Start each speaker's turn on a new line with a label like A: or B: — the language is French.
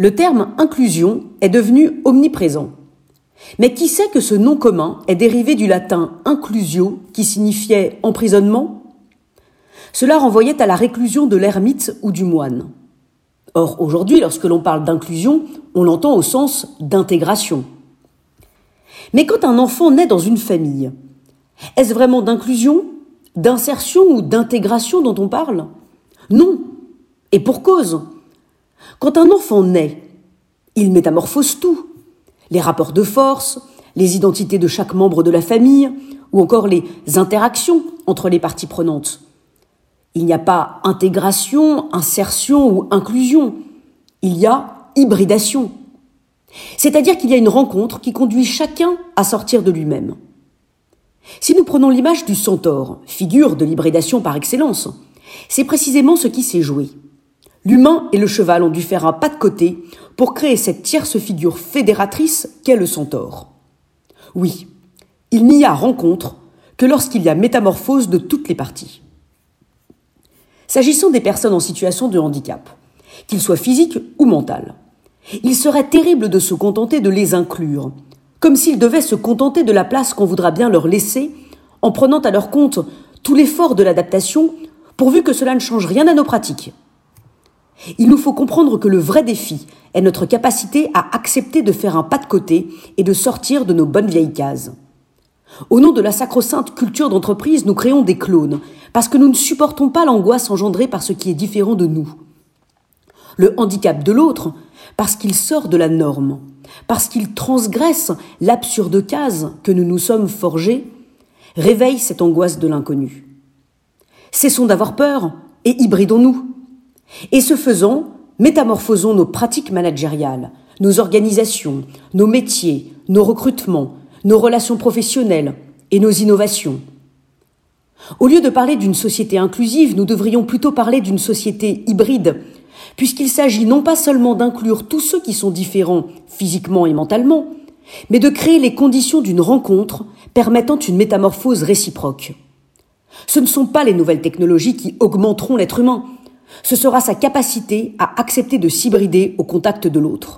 A: Le terme inclusion est devenu omniprésent. Mais qui sait que ce nom commun est dérivé du latin inclusio, qui signifiait emprisonnement? Cela renvoyait à la réclusion de l'ermite ou du moine. Or, aujourd'hui, lorsque l'on parle d'inclusion, on l'entend au sens d'intégration. Mais quand un enfant naît dans une famille, est-ce vraiment d'inclusion, d'insertion ou d'intégration dont on parle? Non. Et pour cause. Quand un enfant naît, il métamorphose tout. Les rapports de force, les identités de chaque membre de la famille, ou encore les interactions entre les parties prenantes. Il n'y a pas intégration, insertion ou inclusion. Il y a hybridation. C'est-à-dire qu'il y a une rencontre qui conduit chacun à sortir de lui-même. Si nous prenons l'image du centaure, figure de l'hybridation par excellence, c'est précisément ce qui s'est joué. L'humain et le cheval ont dû faire un pas de côté pour créer cette tierce figure fédératrice qu'est le centaure. Oui, il n'y a rencontre que lorsqu'il y a métamorphose de toutes les parties. S'agissant des personnes en situation de handicap, qu'ils soient physiques ou mentales, il serait terrible de se contenter de les inclure, comme s'ils devaient se contenter de la place qu'on voudra bien leur laisser, en prenant à leur compte tout l'effort de l'adaptation, pourvu que cela ne change rien à nos pratiques. Il nous faut comprendre que le vrai défi est notre capacité à accepter de faire un pas de côté et de sortir de nos bonnes vieilles cases. Au nom de la sacro-sainte culture d'entreprise, nous créons des clones, parce que nous ne supportons pas l'angoisse engendrée par ce qui est différent de nous. Le handicap de l'autre, parce qu'il sort de la norme, parce qu'il transgresse l'absurde case que nous nous sommes forgés, réveille cette angoisse de l'inconnu. Cessons d'avoir peur et hybridons-nous. Et ce faisant, métamorphosons nos pratiques managériales, nos organisations, nos métiers, nos recrutements, nos relations professionnelles et nos innovations. Au lieu de parler d'une société inclusive, nous devrions plutôt parler d'une société hybride, puisqu'il s'agit non pas seulement d'inclure tous ceux qui sont différents physiquement et mentalement, mais de créer les conditions d'une rencontre permettant une métamorphose réciproque. Ce ne sont pas les nouvelles technologies qui augmenteront l'être humain, ce sera sa capacité à accepter de s'hybrider au contact de l'autre.